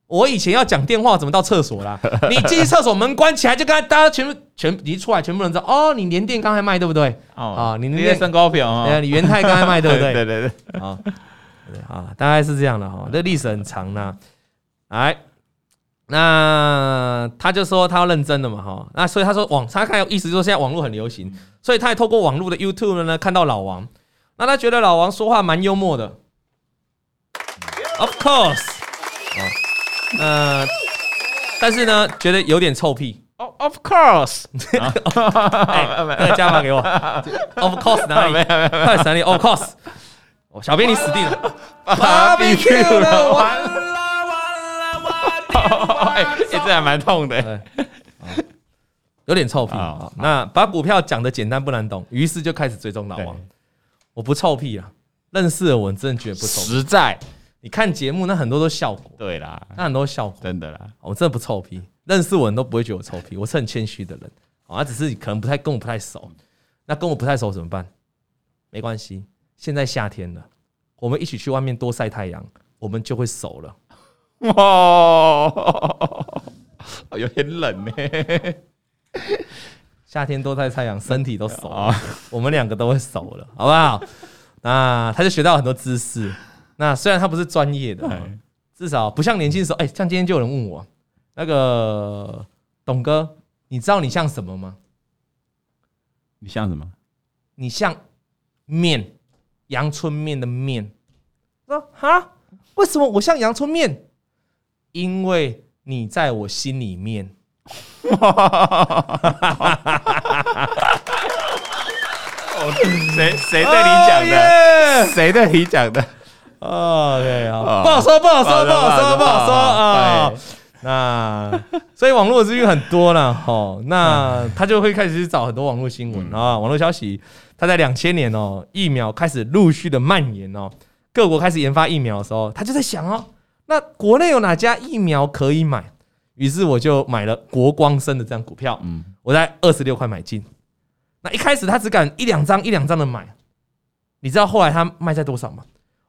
我以前要讲电话，怎么到厕所啦？你进厕所门关起来，就跟大家全部全一出来，全部人知道哦，你联电刚才卖对不对？啊，你那升高票啊，你元泰刚才卖对不对？对对对，啊，啊，大概是这样的哈，这历史很长呢，来。那他就说他要认真的嘛哈，那所以他说网他看意思就是现在网络很流行，所以他也透过网络的 YouTube 呢看到老王，那他觉得老王说话蛮幽默的，Of course，啊，呃，但是呢觉得有点臭屁，Of course，哎，那个加码给我，Of course 哪里？快闪你 Of course，小编你死定了，Barbecue 了。哎，这还蛮痛的，有点臭屁。那把股票讲的简单不难懂，于是就开始追踪老王。我不臭屁啊，认识的我真的觉得不臭。实在，你看节目那很多都效果。对啦，那很多效果，真的啦。我真的不臭屁，认识我人都不会觉得我臭屁。我是很谦虚的人，啊，只是可能不太跟我不太熟。那跟我不太熟怎么办？没关系，现在夏天了，我们一起去外面多晒太阳，我们就会熟了。哇，有点冷呢。夏天多晒太阳，身体都熟了。我们两个都会熟了，好不好？那他就学到很多知识。那虽然他不是专业的，至少不像年轻的时候。哎，像今天就有人问我，那个董哥，你知道你像什么吗？你像什么？你像面，阳春面的面。说哈，为什么我像阳春面？因为你在我心里面。谁谁对你讲的？谁对你讲的？哦，对啊，不好说，不好说，不好说，不好说啊。那所以网络的资讯很多了，哦，那他就会开始去找很多网络新闻啊，网络消息。他在两千年哦，疫苗开始陆续的蔓延哦，各国开始研发疫苗的时候，他就在想哦，那国内有哪家疫苗可以买？于是我就买了国光生的这张股票，嗯，我在二十六块买进。那一开始他只敢一两张一两张的买，你知道后来他卖在多少吗？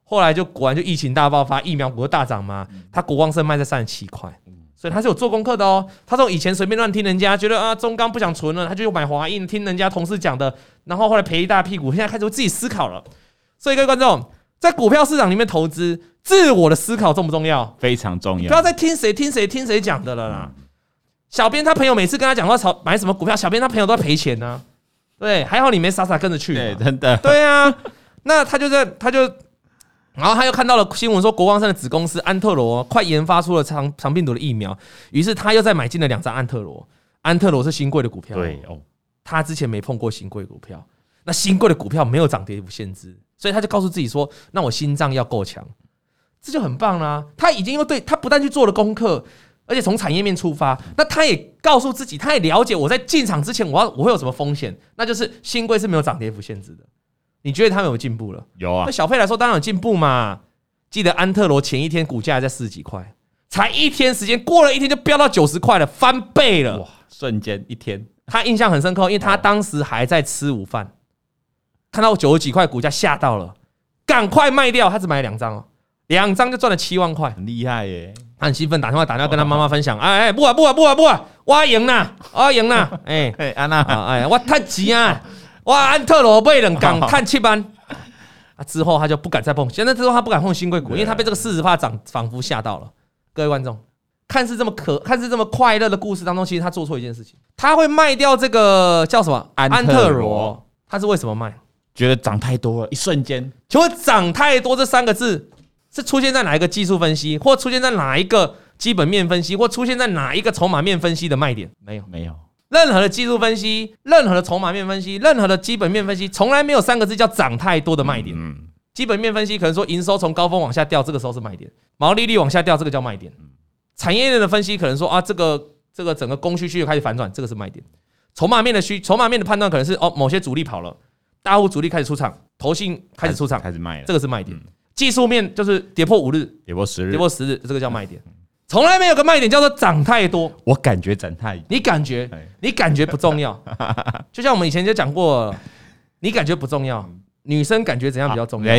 后来就果然就疫情大爆发，疫苗股大涨嘛。他国光生卖在三十七块，所以他是有做功课的哦。他从以前随便乱听人家，觉得啊中钢不想存了，他就又买华映，听人家同事讲的，然后后来赔一大屁股，现在开始自己思考了。所以各位观众，在股票市场里面投资，自我的思考重不重要？非常重要。不要再听谁听谁听谁讲的了啦。小编他朋友每次跟他讲话炒买什么股票，小编他朋友都要赔钱呢。对，还好你没傻傻跟着去。对，真的。对啊，那他就在，他就，然后他又看到了新闻说，国光生的子公司安特罗快研发出了长长病毒的疫苗，于是他又再买进了两张安特罗。安特罗是新贵的股票，对哦，他之前没碰过新贵股票，那新贵的股票没有涨跌幅限制，所以他就告诉自己说，那我心脏要够强，这就很棒啦。他已经又对他不但去做了功课。而且从产业面出发，那他也告诉自己，他也了解我在进场之前，我要我会有什么风险？那就是新贵是没有涨跌幅限制的。你觉得他们有进步了？有啊。那小费来说，当然有进步嘛。记得安特罗前一天股价还在四十几块，才一天时间，过了一天就飙到九十块了，翻倍了。哇！瞬间一天，他印象很深刻，因为他当时还在吃午饭，看到九十几块股价吓到了，赶快卖掉。他只买了两张哦，两张就赚了七万块，很厉害耶。他很兴奋，打电话打电话跟他妈妈分享，哎哎，不啊不啊不啊不啊，我赢了，我赢了，哎哎安娜，哎我太急啊，我安特罗贝冷港 看七班，啊之后他就不敢再碰，现在之后他不敢碰新贵股，因为他被这个四十趴涨仿佛吓到了。各位观众，看似这么可，看似这么快乐的故事当中，其实他做错一件事情，他会卖掉这个叫什么安特罗，他是为什么卖？觉得涨太多了，一瞬间，请问涨太多这三个字？是出现在哪一个技术分析，或出现在哪一个基本面分析，或出现在哪一个筹码面分析的卖点？没有，没有。任何的技术分析，任何的筹码面分析，任何的基本面分析，从来没有三个字叫涨太多的卖点。嗯，基本面分析可能说营收从高峰往下掉，这个时候是卖点；毛利率往下掉，这个叫卖点。产业链的分析可能说啊，这个这个整个供需需求开始反转，这个是卖点。筹码面的需，筹码面的判断可能是哦，某些主力跑了，大户主力开始出场，投信开始出场，开始卖了，这个是卖点。技术面就是跌破五日，跌破十日，跌破十日，这个叫卖点。从来没有个卖点叫做涨太多。我感觉涨太，你感觉，你感觉不重要。就像我们以前就讲过，你感觉不重要，女生感觉怎样比较重要？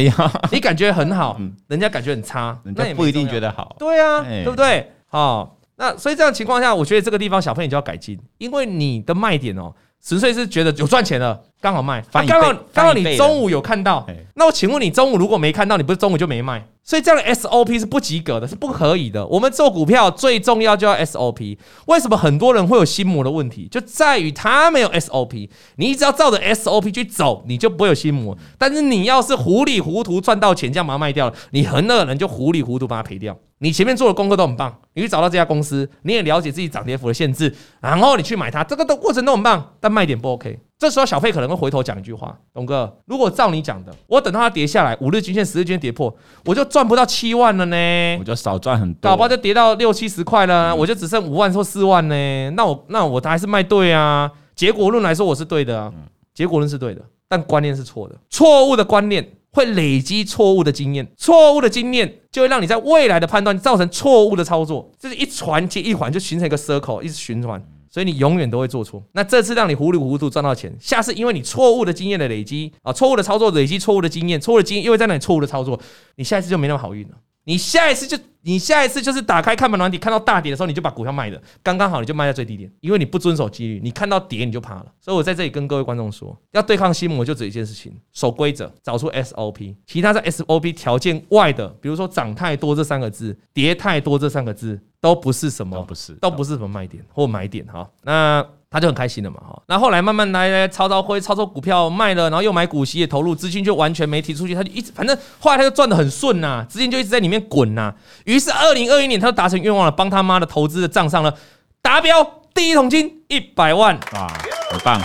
你感觉很好，人家感觉很差，那也不一定觉得好。对啊，对不对？好，那所以这样情况下，我觉得这个地方小朋友就要改进，因为你的卖点哦。纯粹是觉得有赚钱了，刚好卖。刚好刚好你中午有看到，那我请问你中午如果没看到，你不是中午就没卖？所以这样的 SOP 是不及格的，是不可以的。我们做股票最重要就要 SOP。为什么很多人会有心魔的问题？就在于他没有 SOP。你只要照着 SOP 去走，你就不会有心魔。但是你要是糊里糊涂赚到钱，这样把它卖掉了，你很可能就糊里糊涂把它赔掉。你前面做的功课都很棒，你去找到这家公司，你也了解自己涨跌幅的限制，然后你去买它，这个的过程都很棒，但卖点不 OK。这时候小费可能会回头讲一句话：“董哥，如果照你讲的，我等到它跌下来，五日均线、十日均线跌破，我就赚不到七万了呢，我就少赚很多，搞不好就跌到六七十块了，我就只剩五万或四万呢。那我那我还是卖对啊。结果论来说，我是对的啊，结果论是对的，但观念是错的，错误的观念。”会累积错误的经验，错误的经验就会让你在未来的判断造成错误的操作，这是一环接一环，就形成一个 circle，一直循环，所以你永远都会做错。那这次让你糊里糊涂赚到钱，下次因为你错误的经验的累积啊，错误的操作累积错误的经验，错误的经验又会在那里错误的操作，你下次就没那么好运了。你下一次就，你下一次就是打开看盘软体，看到大跌的时候，你就把股票卖了，刚刚好你就卖在最低点，因为你不遵守纪律，你看到跌你就怕了。所以我在这里跟各位观众说，要对抗心魔，就只一件事情：守规则，找出 SOP。其他在 SOP 条件外的，比如说涨太多这三个字，跌太多这三个字，都不是什么，都不是，都不是什么卖点或买点哈。那。他就很开心了嘛，哈。那后来慢慢来来抄抄灰，操作股票卖了，然后又买股息也投入，资金就完全没提出去，他就一直反正后来他就赚的很顺呐，资金就一直在里面滚呐。于是二零二一年他就达成愿望了，帮他妈的投资的账上了达标第一桶金一百万，哇，很棒。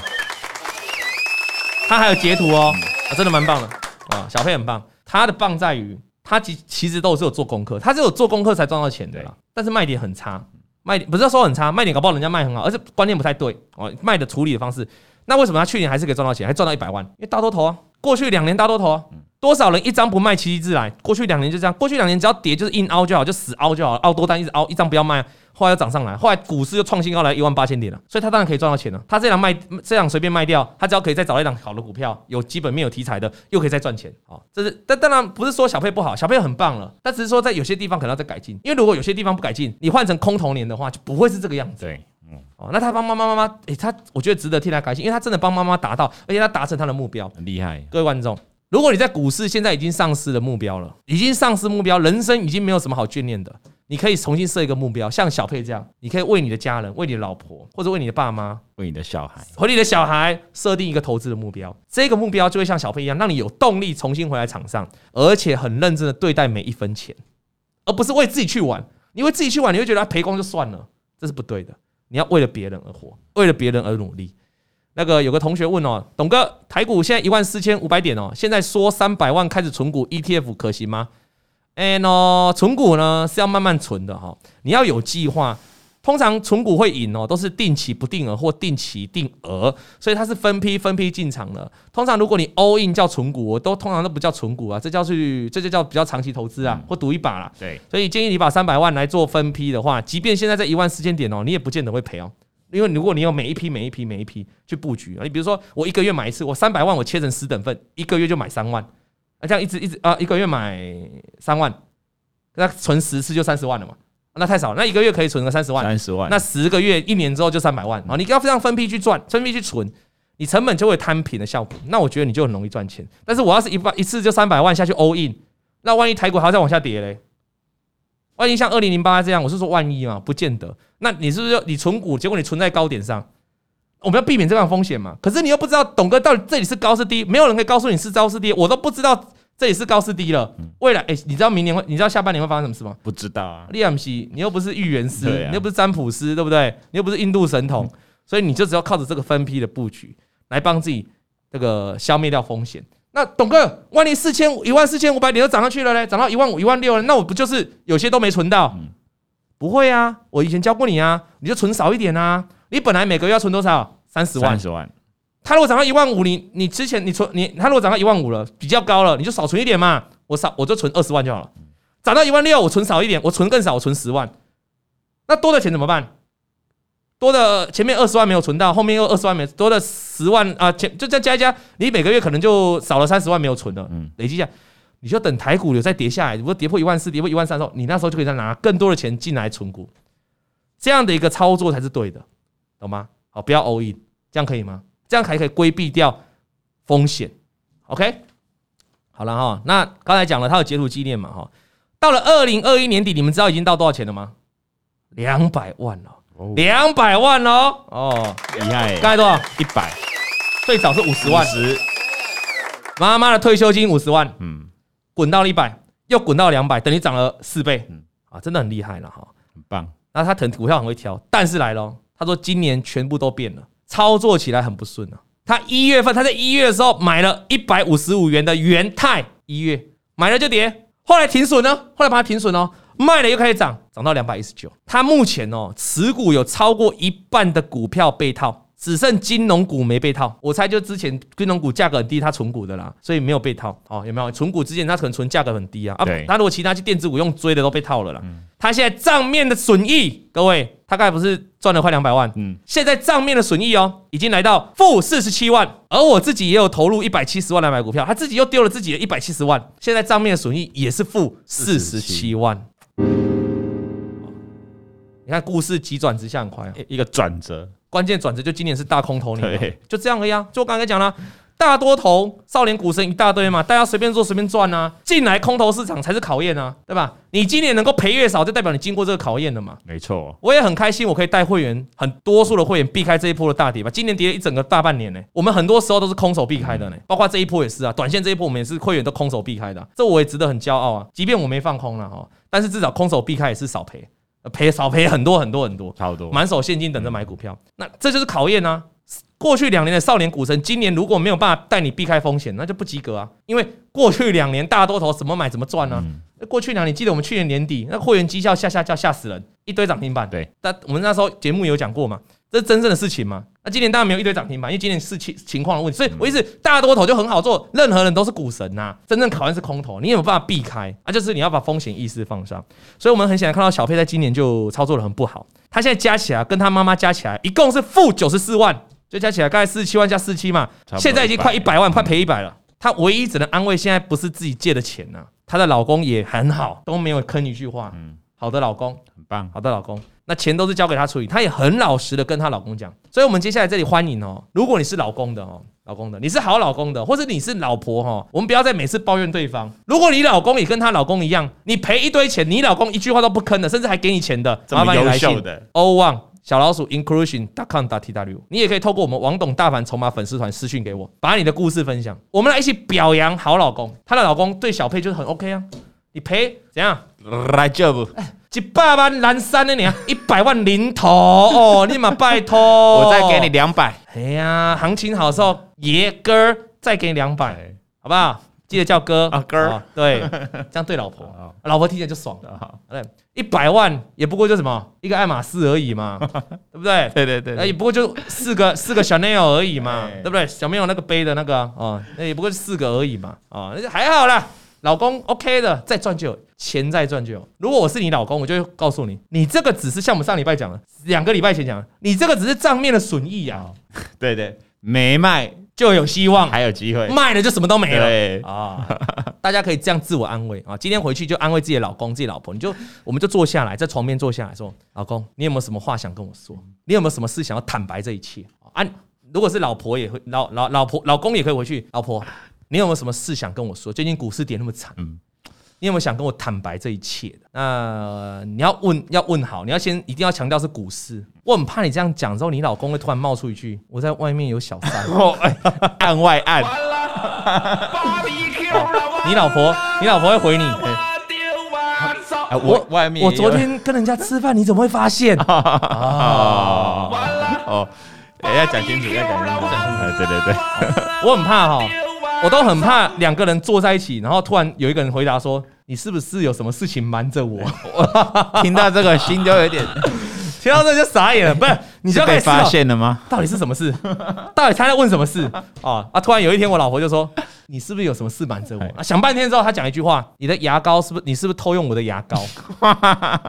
他还有截图哦，啊，真的蛮棒的啊，小佩很棒。他的棒在于他其其实都是有做功课，他是有做功课才赚到钱的啦，但是卖点很差。卖点不是说很差，卖点搞不好人家卖很好，而且观念不太对哦。卖的处理的方式，那为什么他去年还是可以赚到钱，还赚到一百万？因为大多头啊，过去两年大多头啊，多少人一张不卖，奇迹自来。过去两年就这样，过去两年只要跌就是硬凹就好，就死凹就好，凹多单一直凹，一张不要卖。后来又涨上来，后来股市又创新高来一万八千点了，所以他当然可以赚到钱了。他这样卖，这样随便卖掉，他只要可以再找一档好的股票，有基本面、有题材的，又可以再赚钱。好，这是但当然不是说小佩不好，小佩很棒了，但只是说在有些地方可能要再改进。因为如果有些地方不改进，你换成空头年的话，就不会是这个样子。对，嗯，哦，那他帮妈妈妈妈，诶，他我觉得值得替他开心，因为他真的帮妈妈达到，而且他达成他的目标，很厉害。各位观众，如果你在股市现在已经丧失了目标了，已经丧失目标，人生已经没有什么好眷恋的。你可以重新设一个目标，像小佩这样，你可以为你的家人、为你的老婆，或者为你的爸妈、为你的小孩、和你的小孩设定一个投资的目标。这个目标就会像小佩一样，让你有动力重新回来场上，而且很认真的对待每一分钱，而不是为自己去玩。你为自己去玩，你会觉得赔光就算了，这是不对的。你要为了别人而活，为了别人而努力。那个有个同学问哦，董哥，台股现在一万四千五百点哦，现在说三百万开始存股 ETF 可行吗？哎喏，存股呢是要慢慢存的哈，你要有计划。通常存股会赢哦，都是定期不定额或定期定额，所以它是分批分批进场的。通常如果你 all in 叫存股，都通常都不叫存股啊，这叫去这就叫比较长期投资啊，或赌一把啦。对，所以建议你把三百万来做分批的话，即便现在在一万四千点哦，你也不见得会赔哦，因为如果你有每一批每一批每一批去布局啊，你比如说我一个月买一次，我三百万我切成十等份，一个月就买三万。啊，这样一直一直啊，一个月买三万，那存十次就三十万了嘛？那太少，那一个月可以存个三十万，三十万，那十个月一年之后就三百万啊！你要这样分批去赚，分批去存，你成本就会摊平的效果。那我觉得你就很容易赚钱。但是我要是一把一次就三百万下去 all in，那万一台股还要再往下跌嘞？万一像二零零八这样，我是说万一嘛，不见得。那你是不是你存股，结果你存在高点上？我们要避免这样风险嘛？可是你又不知道董哥到底这里是高是低，没有人可以告诉你是高是低，我都不知道这里是高是低了。未来，哎，你知道明年会，你知道下半年会发生什么事吗？不知道啊。利亚姆西，你又不是预言师，你又不是占卜师，对不对？你又不是印度神童，所以你就只要靠着这个分批的布局来帮自己这个消灭掉风险。那董哥，万一四千一万四千五百点都涨上去了嘞，涨到一万五、一万六了，那我不就是有些都没存到？不会啊，我以前教过你啊，你就存少一点啊。你本来每个月要存多少？三十万。三十万。他如果涨到一万五，你你之前你存你他如果涨到一万五了，比较高了，你就少存一点嘛。我少我就存二十万就好了。涨到一万六，我存少一点，我存更少，我存十万。那多的钱怎么办？多的前面二十万没有存到，后面又二十万没多的十万啊，前就再加一加，你每个月可能就少了三十万没有存了。嗯，累积一下，你就等台股有再跌下来，如果跌破一万四，跌破一万三的时候，你那时候就可以再拿更多的钱进来存股。这样的一个操作才是对的，懂吗？好，不要 all in，这样可以吗？这样还可以规避掉风险。OK，好了哈，那刚才讲了，他有截图纪念嘛哈。到了二零二一年底，你们知道已经到多少钱了吗？两百万了，两百万了哦，厉害！刚才多少？一百，最早是五十万，十。妈妈的退休金五十万，嗯，滚到了一百，又滚到两百，等于涨了四倍，嗯啊，真的很厉害了哈，很棒。那他腾股票很会挑，但是来了，他说今年全部都变了，操作起来很不顺啊。他一月份他在一月的时候买了一百五十五元的元泰，一月买了就跌，后来停损呢，后来把它停损哦，卖了又开始涨，涨到两百一十九。他目前哦持股有超过一半的股票被套。只剩金融股没被套，我猜就之前金融股价格很低，它存股的啦，所以没有被套。哦，有没有存股之前它可能存价格很低啊？啊，那如果其他去电子股用追的都被套了啦。他现在账面的损益，各位，他刚才不是赚了快两百万？嗯，现在账面的损益哦，已经来到负四十七万，而我自己也有投入一百七十万来买股票，他自己又丢了自己的一百七十万，现在账面的损益也是负四十七万。你看，故事急转直下很快，一个转折。关键转折就今年是大空头年，就这样而已啊！就我刚才讲了，大多头少年股神一大堆嘛，大家随便做随便赚啊，进来空头市场才是考验啊，对吧？你今年能够赔越少，就代表你经过这个考验了嘛。没错，我也很开心，我可以带会员很多数的会员避开这一波的大跌吧。今年跌了一整个大半年呢，我们很多时候都是空手避开的呢，包括这一波也是啊，短线这一波我们也是会员都空手避开的，这我也值得很骄傲啊。即便我没放空了哈，但是至少空手避开也是少赔。赔少赔很多很多很多，差不多满手现金等着买股票，那这就是考验啊！过去两年的少年股神，今年如果没有办法带你避开风险，那就不及格啊！因为过去两年大多头怎么买怎么赚呢？过去两年，记得我们去年年底那会员绩效下下叫吓死人，一堆涨停板。对，但我们那时候节目有讲过嘛。这是真正的事情吗？那今年当然没有一堆涨停板，因为今年是情情况的问题。所以我意思，大多头就很好做，任何人都是股神呐。真正考验是空头，你有没有办法避开啊？就是你要把风险意识放上。所以我们很显然看到小佩在今年就操作的很不好。他现在加起来跟他妈妈加起来一共是负九十四万，就加起来大概四十七万加四七嘛，现在已经快一百万，快赔一百了。她唯一只能安慰，现在不是自己借的钱呐。她的老公也很好，都没有吭一句话。嗯，好的老公，很棒，好的老公。那钱都是交给他处理，他也很老实的跟他老公讲，所以我们接下来这里欢迎哦，如果你是老公的哦，老公的，你是好老公的，或者你是老婆哈，我们不要再每次抱怨对方。如果你老公也跟他老公一样，你赔一堆钱，你老公一句话都不吭的，甚至还给你钱的，麻烦你来信。的，O One 小老鼠 Inclusion.com.tw，你也可以透过我们王董大凡筹码粉丝团私讯给我，把你的故事分享，我们来一起表扬好老公，她的老公对小佩就是很 OK 啊，你赔怎样？来这不？一百万蓝山的你啊，一百万零头哦，立马拜托，我再给你两百。哎呀，行情好的时候，爷哥再给你两百，好不好？记得叫哥啊哥，对，这样对老婆，老婆听见就爽了。对，一百万也不过就什么一个爱马仕而已嘛，对不对？对对对，那也不过就四个四个 Chanel 而已嘛，对不对？小朋友那个背的那个哦，那也不过是四个而已嘛，哦，那就还好啦。老公，OK 的，再赚就有钱，再赚就有。如果我是你老公，我就会告诉你，你这个只是像我们上礼拜讲的，两个礼拜前讲的，你这个只是账面的损益呀。对对，没卖就有希望，还有机会；卖了就什么都没了。对 啊，大家可以这样自我安慰啊。今天回去就安慰自己的老公、自己老婆，你就我们就坐下来，在床边坐下来说：“老公，你有没有什么话想跟我说？你有没有什么事想要坦白这一切？”啊，如果是老婆也会，老老老婆老公也可以回去，老婆。你有没有什么事想跟我说？最近股市跌那么惨，嗯，你有没有想跟我坦白这一切的？那你要问，要问好，你要先一定要强调是股市。我很怕你这样讲之后，你老公会突然冒出一句：“我在外面有小三。”案外案。你老婆，你老婆会回你。我外面，我昨天跟人家吃饭，你怎么会发现？哦哦，要讲清楚，要讲清楚。对对对，我很怕哈，我都很怕两个人坐在一起，然后突然有一个人回答说：“你是不是有什么事情瞒着我？” 听到这个心就有点，听到这就傻眼了。不是，你就被发现了吗？到底是什么事？到底他在问什么事？啊啊！突然有一天，我老婆就说：“你是不是有什么事瞒着我？”啊，想半天之后，他讲一句话：“你的牙膏是不是？你是不是偷用我的牙膏？”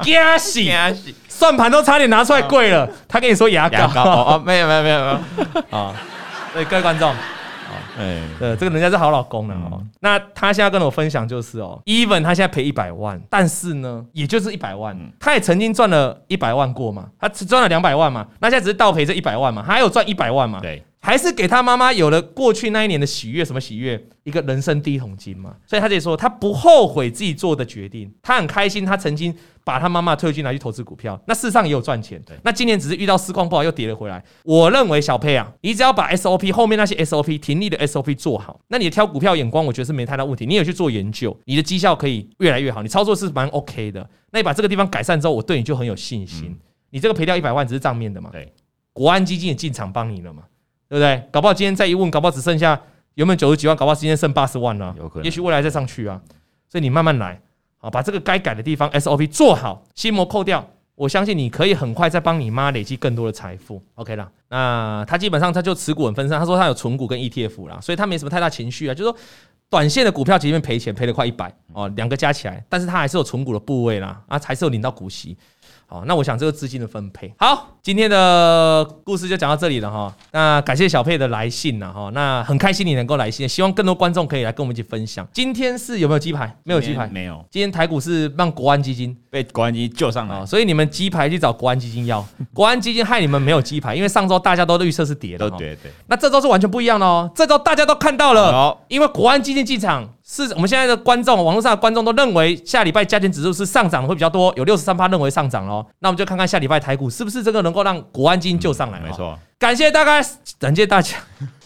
惊喜，算盘都差点拿出来跪了。他跟你说牙膏哦，没有没有没有没有啊。对各位观众，哎，对，这个人家是好老公了哦。嗯、那他现在跟我分享就是哦，even 他现在赔一百万，但是呢，也就是一百万，他也曾经赚了一百万过嘛，他只赚了两百万嘛，那现在只是倒赔这一百万嘛，他还有赚一百万嘛，对。还是给他妈妈有了过去那一年的喜悦，什么喜悦？一个人生第一桶金嘛。所以他就说，他不后悔自己做的决定，他很开心，他曾经把他妈妈退休金拿去投资股票，那事实上也有赚钱。对，那今年只是遇到市况不好又跌了回来。我认为小佩啊，你只要把 SOP 后面那些 SOP 停利的 SOP 做好，那你的挑股票眼光，我觉得是没太大问题。你有去做研究，你的绩效可以越来越好，你操作是蛮 OK 的。那你把这个地方改善之后，我对你就很有信心。你这个赔掉一百万只是账面的嘛？对，国安基金也进场帮你了嘛？对不对？搞不好今天再一问，搞不好只剩下原本九十几万，搞不好今天剩八十万了。有可能，也许未来再上去啊。所以你慢慢来，好，把这个该改的地方 SOP 做好，心魔扣掉，我相信你可以很快再帮你妈累积更多的财富。OK 了，那他基本上他就持股很分散，他说他有存股跟 ETF 啦，所以他没什么太大情绪啊，就是说短线的股票即便赔钱赔了快一百哦，两个加起来，但是他还是有存股的部位啦，啊，还是有领到股息。好，那我想这个资金的分配好，今天的故事就讲到这里了哈。那感谢小佩的来信了哈。那很开心你能够来信，希望更多观众可以来跟我们一起分享。今天是有没有鸡排？没有鸡排，没有。今天台股是让国安基金被国安基金救上来，所以你们鸡排去找国安基金要。国安基金害你们没有鸡排，因为上周大家都预测是跌的，都跌对。那这周是完全不一样的哦，这周大家都看到了，哦、因为国安基金进场，是我们现在的观众，网络上的观众都认为下礼拜加权指数是上涨会比较多，有六十三趴认为上涨喽。那我们就看看下礼拜台股是不是这个能够让国安基金救上来、嗯。没错，感谢大家，感谢大家。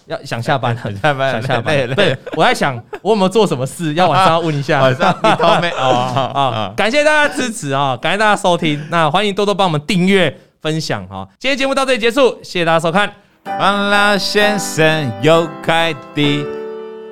要想下班了，下班，想下班。对，对，我在想，我有没有做什么事？要晚上 要问一下。晚上你都没 哦啊！感谢大家支持啊！感谢大家收听。那欢迎多多帮我们订阅、分享哈。今天节目到这里结束，谢谢大家收看。王老先生有开的，